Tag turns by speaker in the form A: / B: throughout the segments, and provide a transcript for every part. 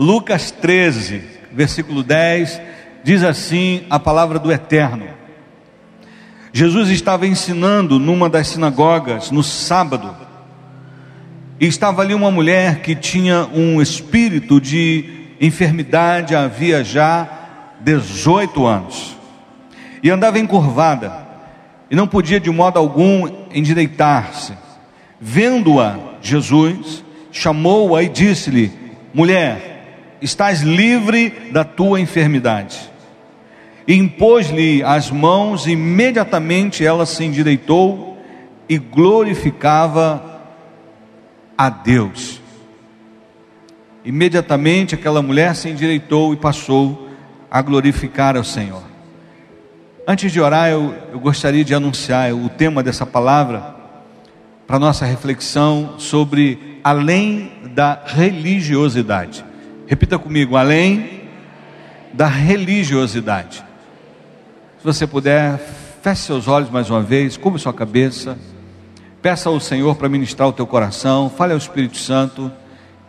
A: Lucas 13, versículo 10, diz assim a palavra do Eterno. Jesus estava ensinando numa das sinagogas no sábado, e estava ali uma mulher que tinha um espírito de enfermidade havia já 18 anos, e andava encurvada, e não podia de modo algum endireitar-se. Vendo-a, Jesus chamou-a e disse-lhe: Mulher, estás livre da tua enfermidade impôs-lhe as mãos, imediatamente ela se endireitou e glorificava a Deus. Imediatamente aquela mulher se endireitou e passou a glorificar ao Senhor. Antes de orar, eu, eu gostaria de anunciar o tema dessa palavra para nossa reflexão sobre além da religiosidade. Repita comigo: além da religiosidade. Se você puder, feche seus olhos mais uma vez, cubra sua cabeça. Peça ao Senhor para ministrar o teu coração. Fale ao Espírito Santo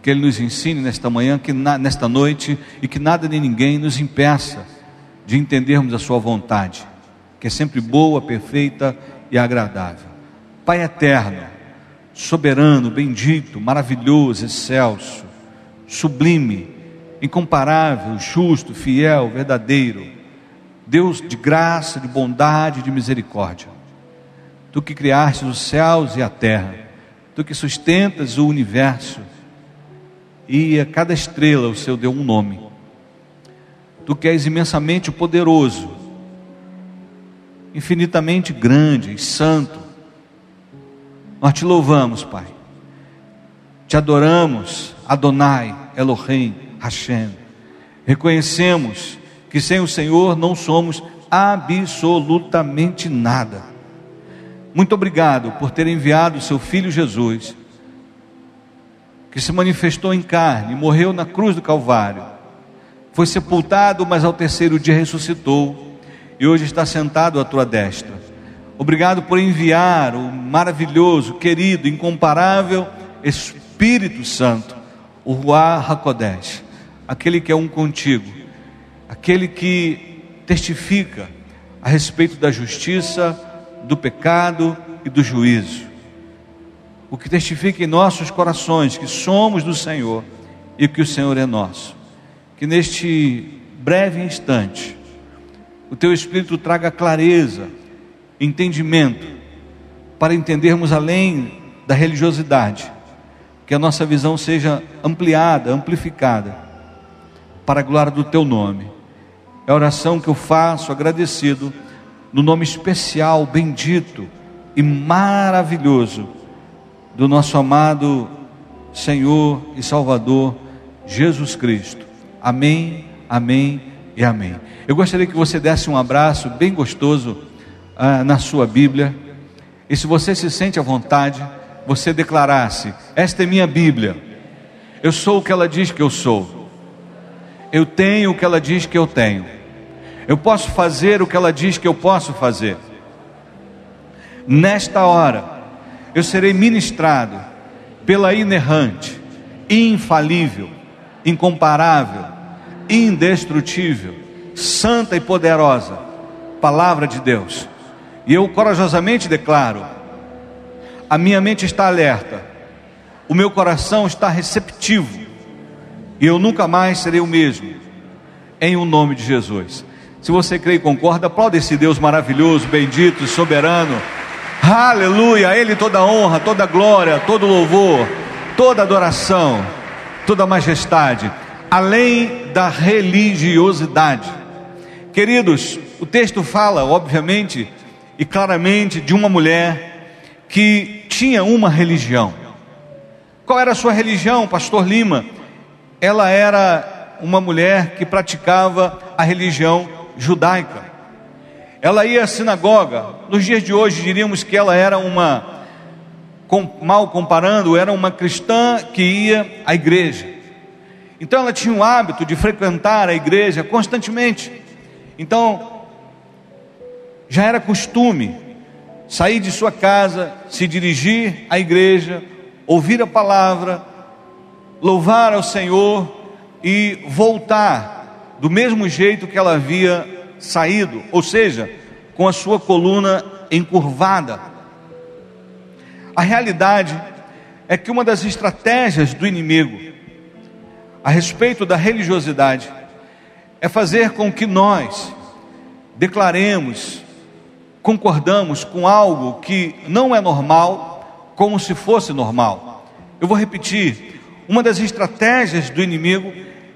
A: que Ele nos ensine nesta manhã, que na, nesta noite e que nada nem ninguém nos impeça de entendermos a Sua vontade, que é sempre boa, perfeita e agradável. Pai eterno, soberano, bendito, maravilhoso, excelso, sublime, incomparável, justo, fiel, verdadeiro Deus de graça, de bondade, de misericórdia. Tu que criaste os céus e a terra, tu que sustentas o universo, e a cada estrela o Senhor deu um nome. Tu que és imensamente poderoso, infinitamente grande e santo. Nós te louvamos, Pai. Te adoramos, Adonai, Elohim, Hashem. Reconhecemos que sem o Senhor não somos absolutamente nada. Muito obrigado por ter enviado o seu filho Jesus, que se manifestou em carne, morreu na cruz do Calvário, foi sepultado, mas ao terceiro dia ressuscitou e hoje está sentado à tua destra. Obrigado por enviar o maravilhoso, querido, incomparável Espírito Santo, o Ruach HaKodesh, aquele que é um contigo aquele que testifica a respeito da justiça, do pecado e do juízo. O que testifica em nossos corações que somos do Senhor e que o Senhor é nosso. Que neste breve instante o teu espírito traga clareza, entendimento para entendermos além da religiosidade, que a nossa visão seja ampliada, amplificada para a glória do teu nome é a oração que eu faço agradecido no nome especial, bendito e maravilhoso do nosso amado Senhor e Salvador Jesus Cristo. Amém, amém e amém. Eu gostaria que você desse um abraço bem gostoso ah, na sua Bíblia. E se você se sente à vontade, você declarasse: Esta é minha Bíblia. Eu sou o que ela diz que eu sou. Eu tenho o que ela diz que eu tenho. Eu posso fazer o que ela diz que eu posso fazer. Nesta hora, eu serei ministrado pela inerrante, infalível, incomparável, indestrutível, santa e poderosa palavra de Deus. E eu corajosamente declaro: a minha mente está alerta, o meu coração está receptivo e eu nunca mais serei o mesmo, em o nome de Jesus. Se você crê e concorda, aplaude esse Deus maravilhoso, bendito, soberano. Aleluia, a Ele toda honra, toda glória, todo louvor, toda adoração, toda majestade, além da religiosidade. Queridos, o texto fala, obviamente e claramente, de uma mulher que tinha uma religião. Qual era a sua religião, Pastor Lima? ela era uma mulher que praticava a religião judaica. Ela ia à sinagoga. Nos dias de hoje diríamos que ela era uma, mal comparando, era uma cristã que ia à igreja. Então ela tinha o hábito de frequentar a igreja constantemente. Então já era costume sair de sua casa, se dirigir à igreja, ouvir a palavra, louvar ao Senhor e voltar do mesmo jeito que ela havia saído, ou seja, com a sua coluna encurvada. A realidade é que uma das estratégias do inimigo a respeito da religiosidade é fazer com que nós declaremos, concordamos com algo que não é normal, como se fosse normal. Eu vou repetir: uma das estratégias do inimigo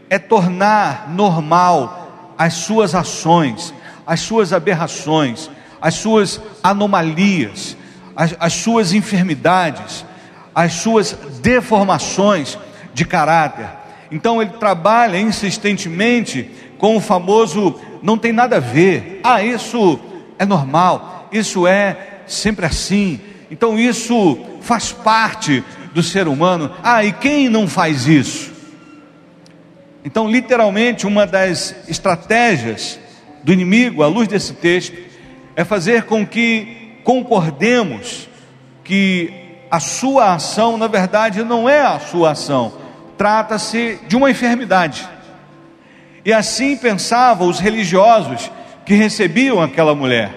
A: é tornar normal as suas ações, as suas aberrações, as suas anomalias, as, as suas enfermidades, as suas deformações de caráter. Então ele trabalha insistentemente com o famoso não tem nada a ver. Ah, isso é normal, isso é sempre assim. Então isso faz parte do ser humano. Ah, e quem não faz isso? Então, literalmente, uma das estratégias do inimigo, à luz desse texto, é fazer com que concordemos que a sua ação, na verdade, não é a sua ação, trata-se de uma enfermidade. E assim pensavam os religiosos que recebiam aquela mulher.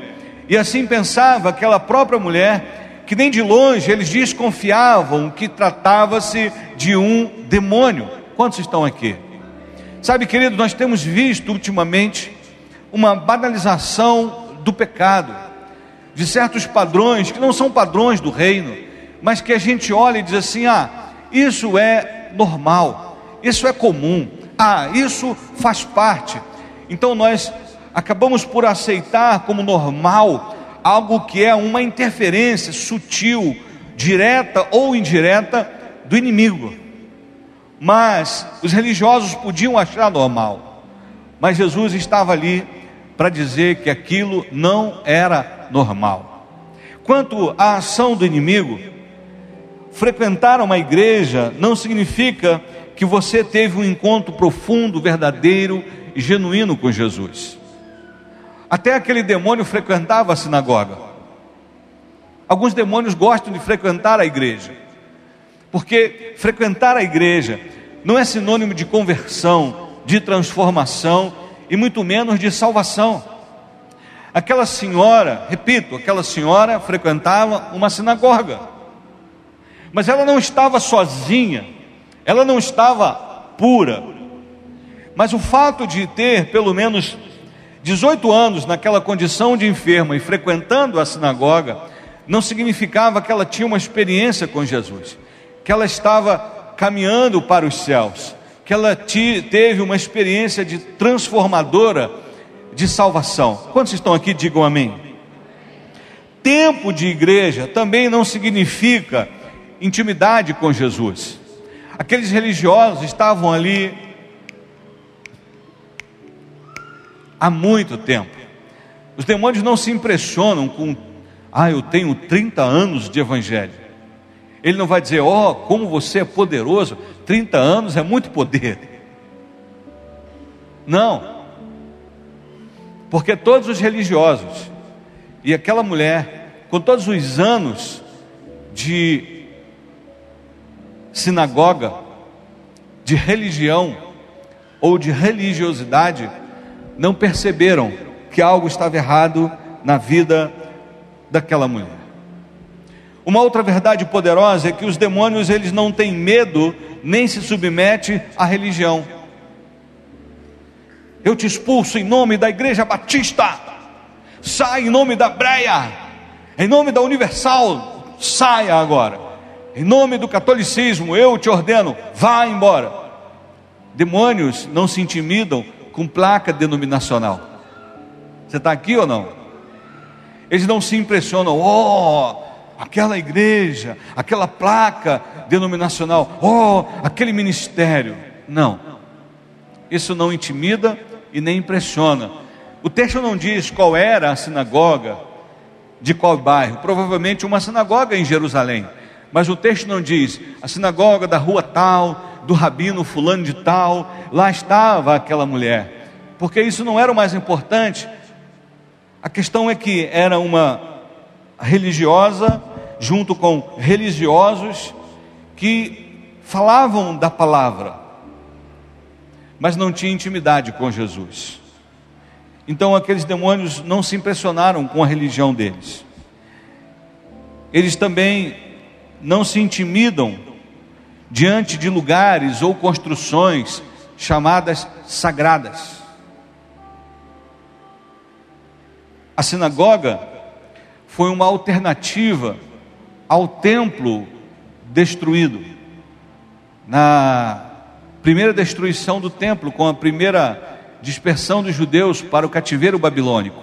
A: E assim pensava aquela própria mulher, que nem de longe eles desconfiavam que tratava-se de um demônio. Quantos estão aqui? Sabe, querido, nós temos visto ultimamente uma banalização do pecado, de certos padrões que não são padrões do reino, mas que a gente olha e diz assim: ah, isso é normal, isso é comum, ah, isso faz parte. Então nós acabamos por aceitar como normal algo que é uma interferência sutil, direta ou indireta do inimigo. Mas os religiosos podiam achar normal. Mas Jesus estava ali para dizer que aquilo não era normal. Quanto à ação do inimigo, frequentar uma igreja não significa que você teve um encontro profundo, verdadeiro e genuíno com Jesus. Até aquele demônio frequentava a sinagoga. Alguns demônios gostam de frequentar a igreja, porque frequentar a igreja não é sinônimo de conversão, de transformação e muito menos de salvação. Aquela senhora, repito, aquela senhora frequentava uma sinagoga, mas ela não estava sozinha ela não estava pura. Mas o fato de ter pelo menos 18 anos naquela condição de enferma e frequentando a sinagoga, não significava que ela tinha uma experiência com Jesus, que ela estava caminhando para os céus, que ela teve uma experiência de transformadora de salvação. Quantos estão aqui? Digam amém. Tempo de igreja também não significa intimidade com Jesus. Aqueles religiosos estavam ali há muito tempo. Os demônios não se impressionam com, ah, eu tenho 30 anos de evangelho. Ele não vai dizer, ó, oh, como você é poderoso, 30 anos é muito poder. Não, porque todos os religiosos e aquela mulher, com todos os anos de sinagoga, de religião ou de religiosidade, não perceberam que algo estava errado na vida daquela mulher. Uma outra verdade poderosa é que os demônios eles não têm medo nem se submete à religião. Eu te expulso em nome da Igreja Batista. Sai em nome da Breia. Em nome da Universal, saia agora. Em nome do catolicismo, eu te ordeno, vá embora. Demônios não se intimidam com placa denominacional. Você está aqui ou não? Eles não se impressionam, oh, aquela igreja, aquela placa denominacional, oh, aquele ministério. Não, isso não intimida e nem impressiona. O texto não diz qual era a sinagoga de qual bairro, provavelmente uma sinagoga em Jerusalém. Mas o texto não diz a sinagoga da rua tal, do rabino fulano de tal, lá estava aquela mulher, porque isso não era o mais importante. A questão é que era uma religiosa junto com religiosos que falavam da palavra. mas não tinha intimidade com Jesus. Então aqueles demônios não se impressionaram com a religião deles. Eles também não se intimidam diante de lugares ou construções chamadas sagradas. A sinagoga foi uma alternativa ao templo destruído. Na primeira destruição do templo, com a primeira dispersão dos judeus para o cativeiro babilônico.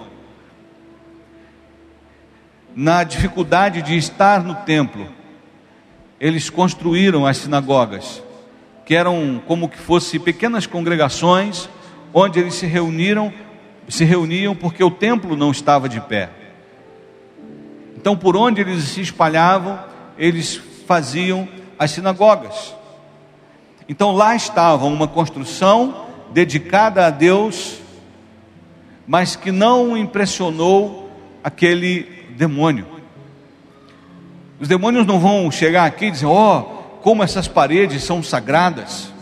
A: Na dificuldade de estar no templo, eles construíram as sinagogas, que eram como que fossem pequenas congregações onde eles se reuniram, se reuniam porque o templo não estava de pé. Então, por onde eles se espalhavam, eles faziam as sinagogas. Então, lá estava uma construção dedicada a Deus, mas que não impressionou aquele demônio. Os demônios não vão chegar aqui e dizer: Ó, oh, como essas paredes são sagradas,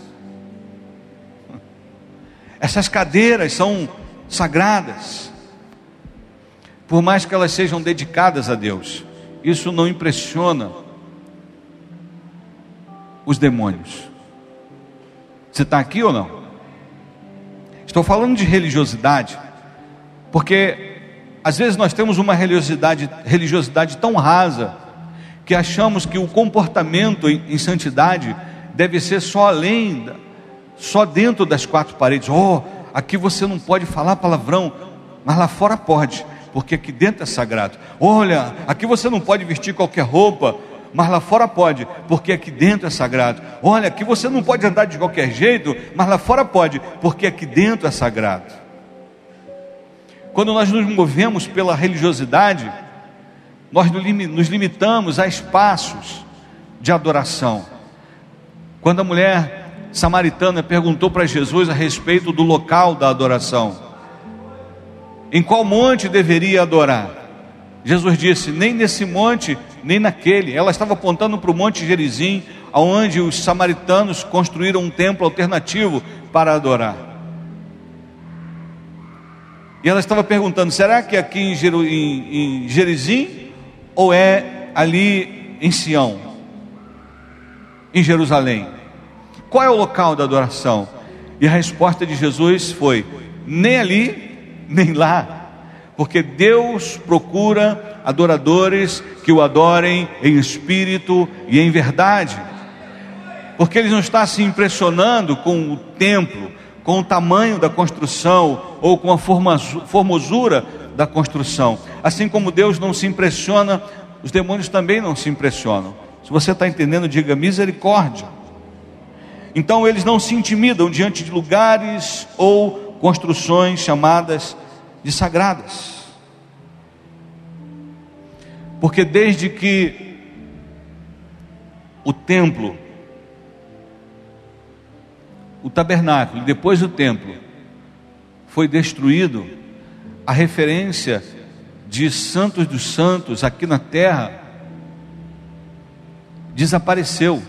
A: essas cadeiras são sagradas, por mais que elas sejam dedicadas a Deus, isso não impressiona os demônios. Você está aqui ou não? Estou falando de religiosidade, porque às vezes nós temos uma religiosidade, religiosidade tão rasa que achamos que o comportamento em, santidade deve ser só além, só dentro das quatro paredes. Oh, aqui você não pode falar palavrão, mas lá fora pode, porque aqui dentro é sagrado. Olha, aqui você não pode vestir qualquer roupa, mas lá fora pode, porque aqui dentro é sagrado. Olha, aqui você não pode andar de qualquer jeito, mas lá fora pode, porque aqui dentro é sagrado. Quando nós nos movemos pela religiosidade, nós nos limitamos a espaços de adoração. Quando a mulher samaritana perguntou para Jesus a respeito do local da adoração, em qual monte deveria adorar? Jesus disse: nem nesse monte, nem naquele. Ela estava apontando para o Monte Gerizim, onde os samaritanos construíram um templo alternativo para adorar. E ela estava perguntando: será que aqui em, Gerizim ou é ali em Sião, em Jerusalém? Qual é o local da adoração? E a resposta de Jesus foi: nem ali, nem lá, porque Deus procura adoradores que o adorem em espírito e em verdade, porque Ele não está se impressionando com o templo, com o tamanho da construção ou com a formosura da construção. Assim como Deus não se impressiona, os demônios também não se impressionam. Se você está entendendo, diga misericórdia. Então eles não se intimidam diante de lugares ou construções chamadas de sagradas. Porque desde que o templo, o tabernáculo, depois o templo, foi destruído, a referência de santos dos santos aqui na terra desapareceu.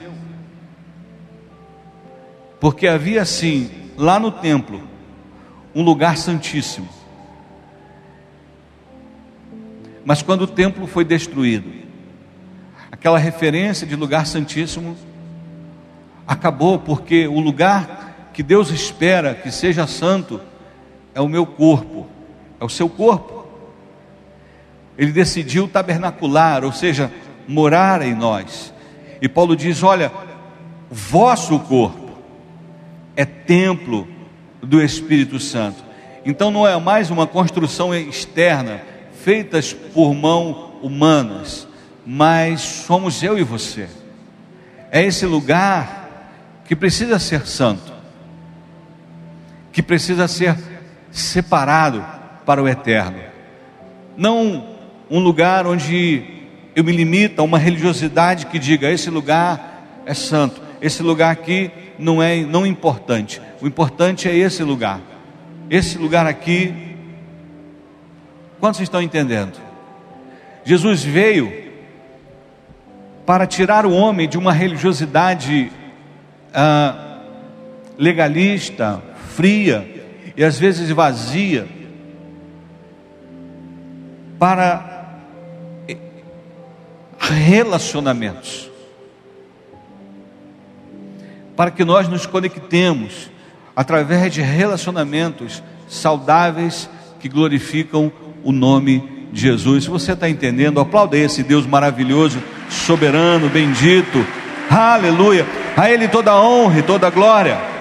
A: Porque havia assim, lá no templo, um lugar santíssimo. Mas quando o templo foi destruído, aquela referência de lugar santíssimo acabou, porque o lugar que Deus espera que seja santo é o meu corpo, é o seu corpo. Ele decidiu tabernacular, ou seja, morar em nós. E Paulo diz: Olha, vosso corpo é templo do Espírito Santo. Então não é mais uma construção externa, feitas por mão humanas, mas somos eu e você. É esse lugar que precisa ser santo, que precisa ser separado para o eterno. Não um lugar onde eu me limito a uma religiosidade que diga esse lugar é santo, esse lugar aqui não é não importante. O importante é esse lugar. Esse lugar aqui Quantos estão entendendo? Jesus veio para tirar o homem de uma religiosidade ah, legalista, fria e às vezes vazia, para relacionamentos, para que nós nos conectemos através de relacionamentos saudáveis que glorificam o nome de Jesus. Se você está entendendo, aplauda esse Deus maravilhoso, soberano, bendito, aleluia, a Ele toda a honra e toda a glória.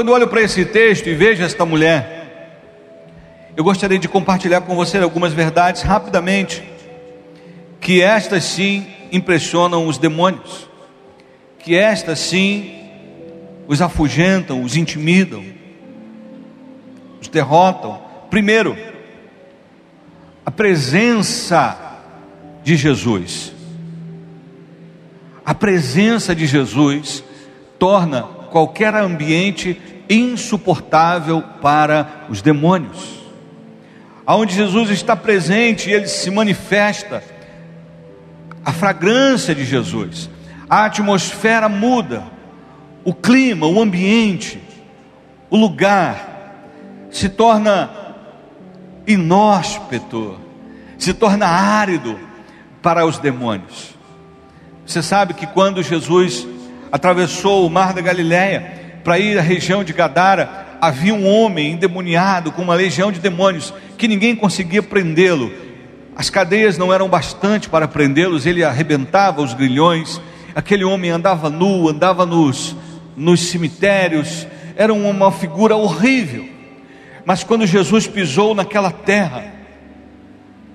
A: Quando olho para esse texto e vejo esta mulher, eu gostaria de compartilhar com você algumas verdades rapidamente, que estas sim impressionam os demônios, que estas sim os afugentam, os intimidam, os derrotam. Primeiro, a presença de Jesus. A presença de Jesus torna qualquer ambiente insuportável para os demônios aonde Jesus está presente ele se manifesta, a fragrância de Jesus, a atmosfera muda, o clima, o ambiente, o lugar se torna inóspito, se torna árido para os demônios. Você sabe que quando Jesus atravessou o mar da Galileia para ir à região de Gadara, havia um homem endemoniado com uma legião de demônios que ninguém conseguia prendê-lo. As cadeias não eram bastante para prendê-los, ele arrebentava os grilhões. Aquele homem andava nu, andava nos, nos cemitérios, era uma figura horrível. Mas quando Jesus pisou naquela terra,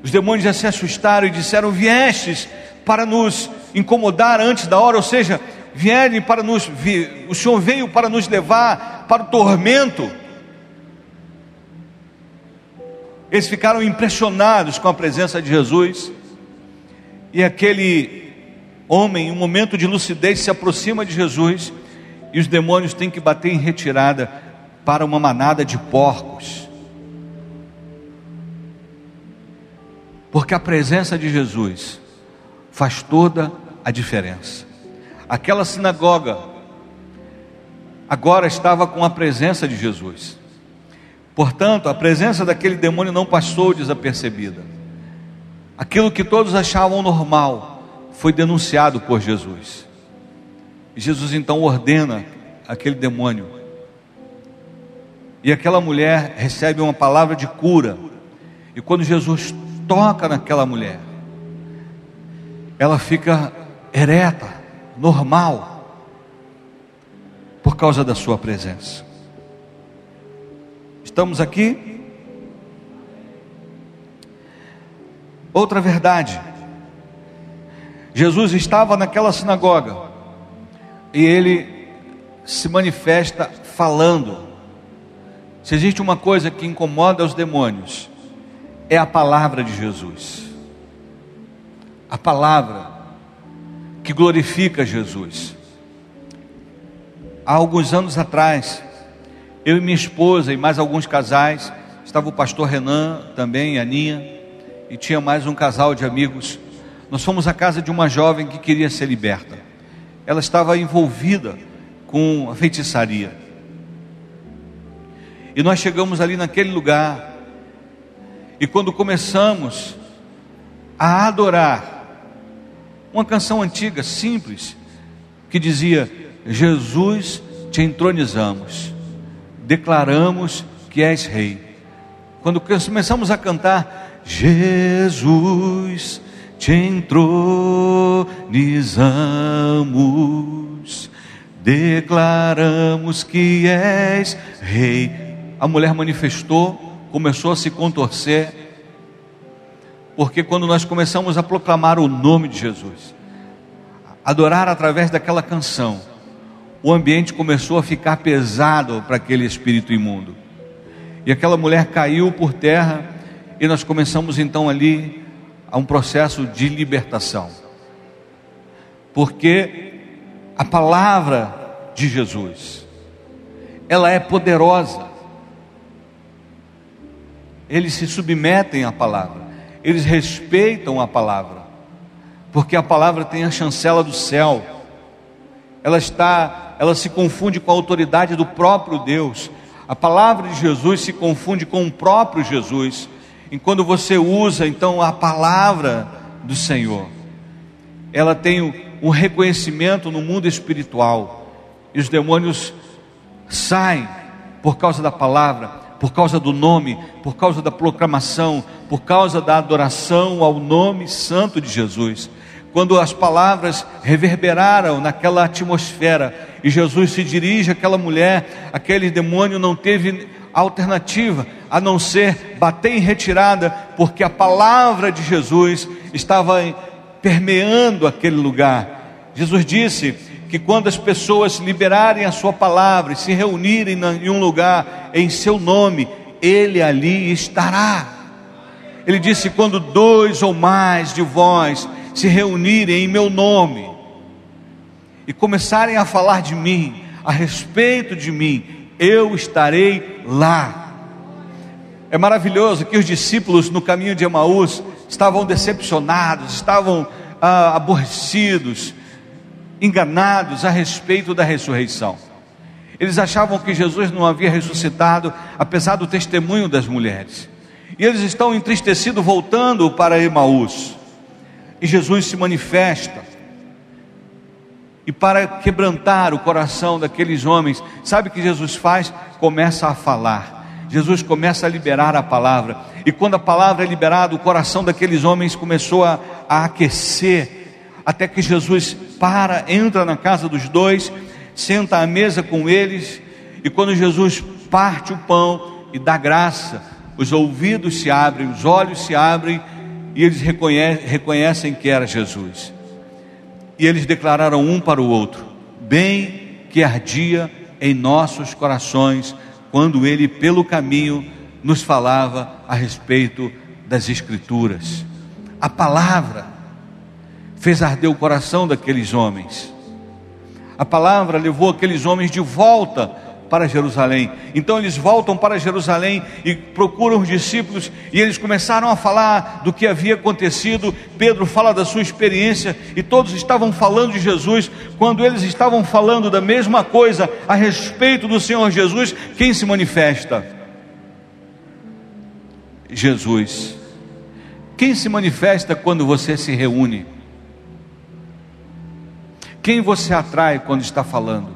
A: os demônios já se assustaram e disseram: Viestes para nos incomodar antes da hora, ou seja, vierem para nos, o Senhor veio para nos levar para o tormento. Eles ficaram impressionados com a presença de Jesus. E aquele homem, em um momento de lucidez, se aproxima de Jesus. E os demônios têm que bater em retirada para uma manada de porcos. Porque a presença de Jesus faz toda a diferença. Aquela sinagoga agora estava com a presença de Jesus. Portanto, a presença daquele demônio não passou desapercebida. Aquilo que todos achavam normal foi denunciado por Jesus. Jesus então ordena aquele demônio. E aquela mulher recebe uma palavra de cura. E quando Jesus toca naquela mulher, ela fica ereta normal, por causa da Sua presença. Estamos aqui? Outra verdade. Jesus estava naquela sinagoga e ele se manifesta falando. Se existe uma coisa que incomoda os demônios, é a palavra de Jesus. A palavra que glorifica Jesus. Há alguns anos atrás, eu e minha esposa e mais alguns casais, estava o pastor Renan também, a Aninha, e tinha mais um casal de amigos. Nós fomos à casa de uma jovem que queria ser liberta. Ela estava envolvida com a feitiçaria. E nós chegamos ali naquele lugar, e quando começamos a adorar, uma canção antiga, simples, que dizia: Jesus, te entronizamos, declaramos que és rei. Quando começamos a cantar, Jesus, te entronizamos, declaramos que és rei. A mulher manifestou, começou a se contorcer, porque quando nós começamos a proclamar o nome de Jesus, adorar através daquela canção, o ambiente começou a ficar pesado para aquele espírito imundo. E aquela mulher caiu por terra e nós começamos então ali a um processo de libertação. Porque a palavra de Jesus, ela é poderosa. Eles se submetem à palavra eles respeitam a palavra, porque a palavra tem a chancela do céu, ela está, ela se confunde com a autoridade do próprio Deus. A palavra de Jesus se confunde com o próprio Jesus. E quando você usa então a palavra do Senhor, ela tem um reconhecimento no mundo espiritual. E os demônios saem por causa da palavra, por causa do nome, por causa da proclamação, por causa da adoração ao nome santo de Jesus. Quando as palavras reverberaram naquela atmosfera e Jesus se dirige àquela mulher, aquele demônio não teve alternativa a não ser bater em retirada, porque a palavra de Jesus estava permeando aquele lugar. Jesus disse que quando as pessoas liberarem a sua palavra e se reunirem em um lugar em seu nome, ele ali estará. Ele disse: quando dois ou mais de vós se reunirem em meu nome e começarem a falar de mim, a respeito de mim, eu estarei lá. É maravilhoso que os discípulos no caminho de Emaús estavam decepcionados, estavam ah, aborrecidos, enganados a respeito da ressurreição. Eles achavam que Jesus não havia ressuscitado, apesar do testemunho das mulheres. E eles estão entristecidos voltando para Emaús. E Jesus se manifesta. E para quebrantar o coração daqueles homens, sabe o que Jesus faz? Começa a falar. Jesus começa a liberar a palavra. E quando a palavra é liberada, o coração daqueles homens começou a, a aquecer. Até que Jesus para, entra na casa dos dois, senta à mesa com eles. E quando Jesus parte o pão e dá graça, os ouvidos se abrem, os olhos se abrem e eles reconhecem, reconhecem que era Jesus. E eles declararam um para o outro: bem que ardia em nossos corações quando ele, pelo caminho, nos falava a respeito das Escrituras. A palavra fez arder o coração daqueles homens. A palavra levou aqueles homens de volta para Jerusalém. Então eles voltam para Jerusalém e procuram os discípulos e eles começaram a falar do que havia acontecido. Pedro fala da sua experiência e todos estavam falando de Jesus. Quando eles estavam falando da mesma coisa a respeito do Senhor Jesus, quem se manifesta? Jesus. Quem se manifesta quando você se reúne? Quem você atrai quando está falando?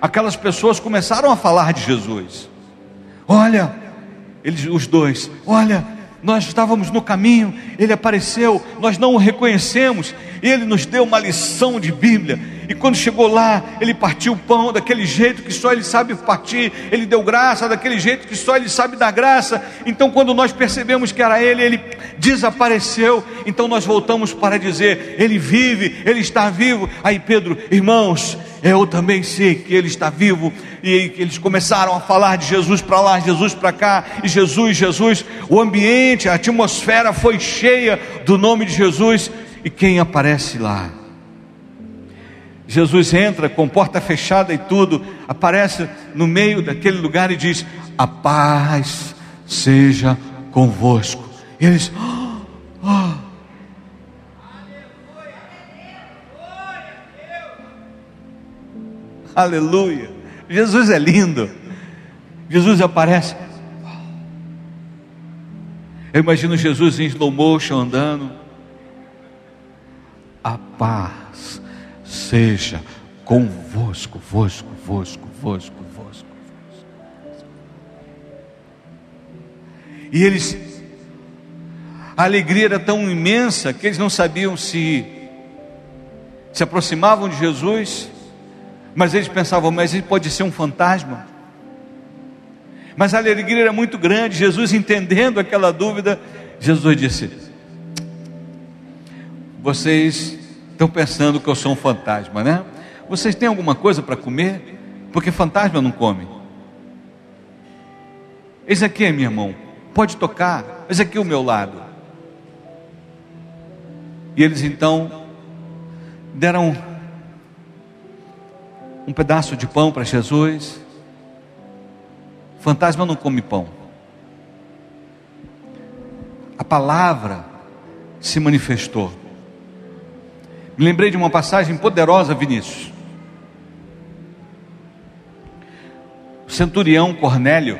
A: aquelas pessoas começaram a falar de Jesus. Olha, eles, os dois, olha, nós estávamos no caminho, ele apareceu, nós não o reconhecemos, ele nos deu uma lição de Bíblia. E quando chegou lá, ele partiu o pão daquele jeito que só ele sabe partir, ele deu graça daquele jeito que só ele sabe dar graça. Então, quando nós percebemos que era ele, ele desapareceu. Então, nós voltamos para dizer: Ele vive, ele está vivo. Aí, Pedro, irmãos, eu também sei que ele está vivo. E eles começaram a falar de Jesus para lá, Jesus para cá, e Jesus, Jesus. O ambiente, a atmosfera foi cheia do nome de Jesus. E quem aparece lá? Jesus entra com porta fechada e tudo, aparece no meio daquele lugar e diz: A paz seja convosco. E eles, oh, oh. Aleluia. Jesus é lindo. Jesus aparece. Eu imagino Jesus em slow motion andando. A paz seja convosco, vosco, vosco, vosco, vosco. E eles, a alegria era tão imensa que eles não sabiam se se aproximavam de Jesus mas eles pensavam, mas ele pode ser um fantasma. Mas a alegria era muito grande. Jesus, entendendo aquela dúvida, Jesus disse: Vocês estão pensando que eu sou um fantasma, né? Vocês têm alguma coisa para comer? Porque fantasma não come. Esse aqui minha mão, pode tocar. Esse aqui o meu lado. E eles então deram um pedaço de pão para Jesus. Fantasma não come pão. A palavra se manifestou. Lembrei de uma passagem poderosa, Vinícius. O centurião Cornélio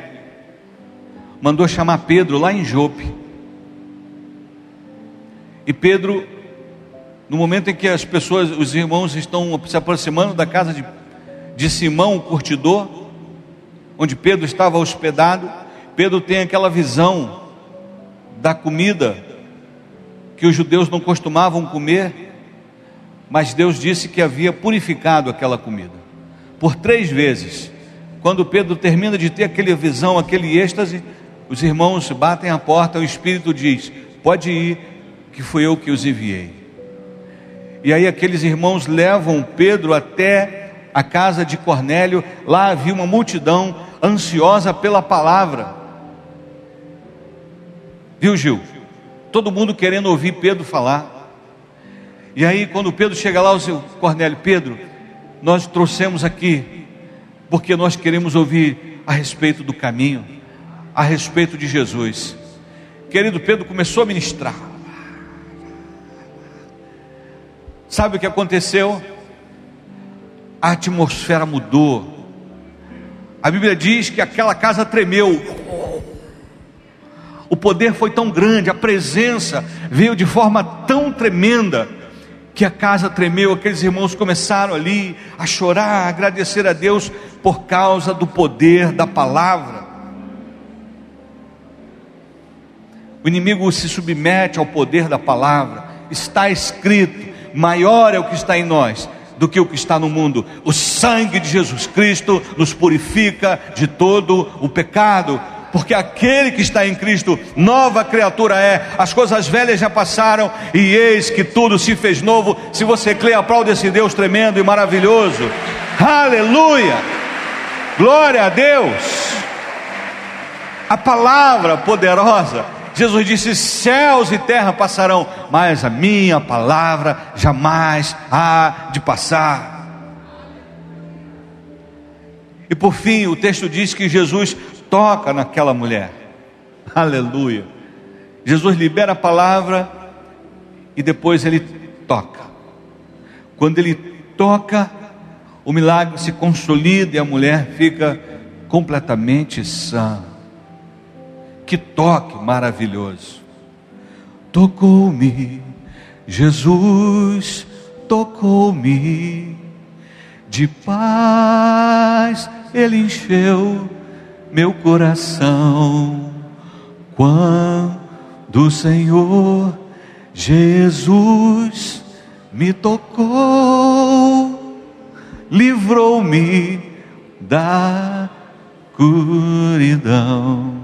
A: mandou chamar Pedro lá em Jope. E Pedro, no momento em que as pessoas, os irmãos estão se aproximando da casa de, de Simão, o curtidor, onde Pedro estava hospedado, Pedro tem aquela visão da comida que os judeus não costumavam comer, mas Deus disse que havia purificado aquela comida. Por três vezes, quando Pedro termina de ter aquela visão, aquele êxtase, os irmãos batem a porta, o Espírito diz: Pode ir, que fui eu que os enviei. E aí aqueles irmãos levam Pedro até a casa de Cornélio, lá havia uma multidão ansiosa pela palavra. Viu, Gil? Todo mundo querendo ouvir Pedro falar. E aí, quando Pedro chega lá, o seu Cornélio, Pedro, nós trouxemos aqui, porque nós queremos ouvir a respeito do caminho, a respeito de Jesus. Querido Pedro começou a ministrar. Sabe o que aconteceu? A atmosfera mudou. A Bíblia diz que aquela casa tremeu. O poder foi tão grande, a presença veio de forma tão tremenda, que a casa tremeu. Aqueles irmãos começaram ali a chorar, a agradecer a Deus por causa do poder da palavra. O inimigo se submete ao poder da palavra, está escrito: maior é o que está em nós do que o que está no mundo. O sangue de Jesus Cristo nos purifica de todo o pecado. Porque aquele que está em Cristo, nova criatura é, as coisas velhas já passaram, e eis que tudo se fez novo. Se você crê, aplaude esse Deus tremendo e maravilhoso. Aleluia! Glória a Deus! A palavra poderosa Jesus disse: céus e terra passarão, mas a minha palavra jamais há de passar. E por fim, o texto diz que Jesus toca naquela mulher. Aleluia. Jesus libera a palavra e depois ele toca. Quando ele toca, o milagre se consolida e a mulher fica completamente sã. Que toque maravilhoso. Tocou-me, Jesus tocou-me, de paz ele encheu meu coração. Quando o Senhor Jesus me tocou, livrou-me da curidão.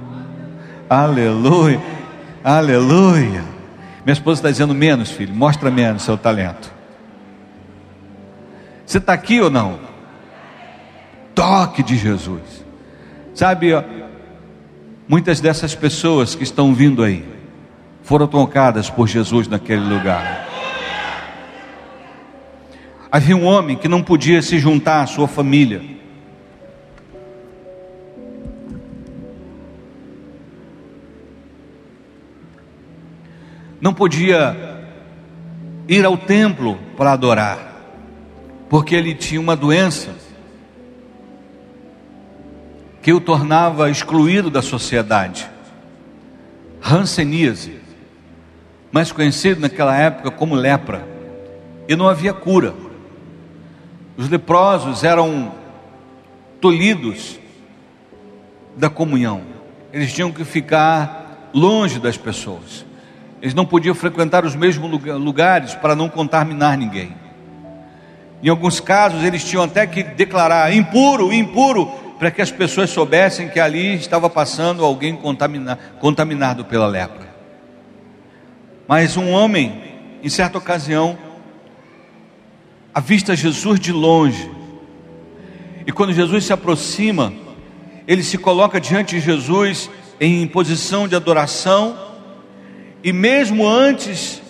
A: Aleluia, aleluia. Minha esposa está dizendo menos, filho, mostra menos seu talento. Você está aqui ou não? Toque de Jesus. Sabe, ó, muitas dessas pessoas que estão vindo aí foram tocadas por Jesus naquele lugar. Havia um homem que não podia se juntar à sua família não podia ir ao templo para adorar, porque ele tinha uma doença que o tornava excluído da sociedade. Hanseníase, mais conhecido naquela época como lepra, e não havia cura. Os leprosos eram tolhidos da comunhão, eles tinham que ficar longe das pessoas. Eles não podiam frequentar os mesmos lugares para não contaminar ninguém. Em alguns casos, eles tinham até que declarar impuro, impuro, para que as pessoas soubessem que ali estava passando alguém contaminado pela lepra. Mas um homem, em certa ocasião, avista Jesus de longe, e quando Jesus se aproxima, ele se coloca diante de Jesus em posição de adoração e mesmo antes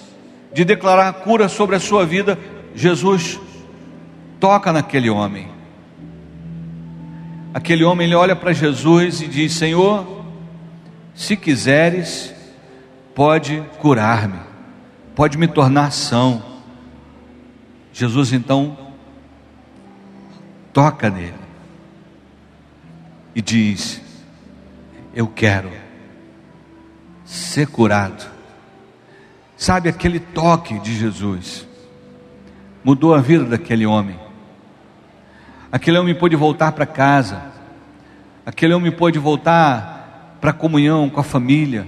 A: de declarar a cura sobre a sua vida, Jesus toca naquele homem. Aquele homem ele olha para Jesus e diz: Senhor, se quiseres, pode curar-me, pode me tornar são. Jesus então toca nele e diz: Eu quero ser curado. Sabe aquele toque de Jesus mudou a vida daquele homem. Aquele homem pôde voltar para casa. Aquele homem pôde voltar para a comunhão com a família,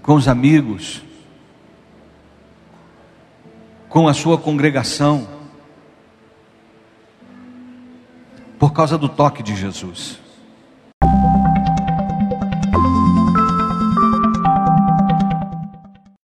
A: com os amigos, com a sua congregação, por causa do toque de Jesus.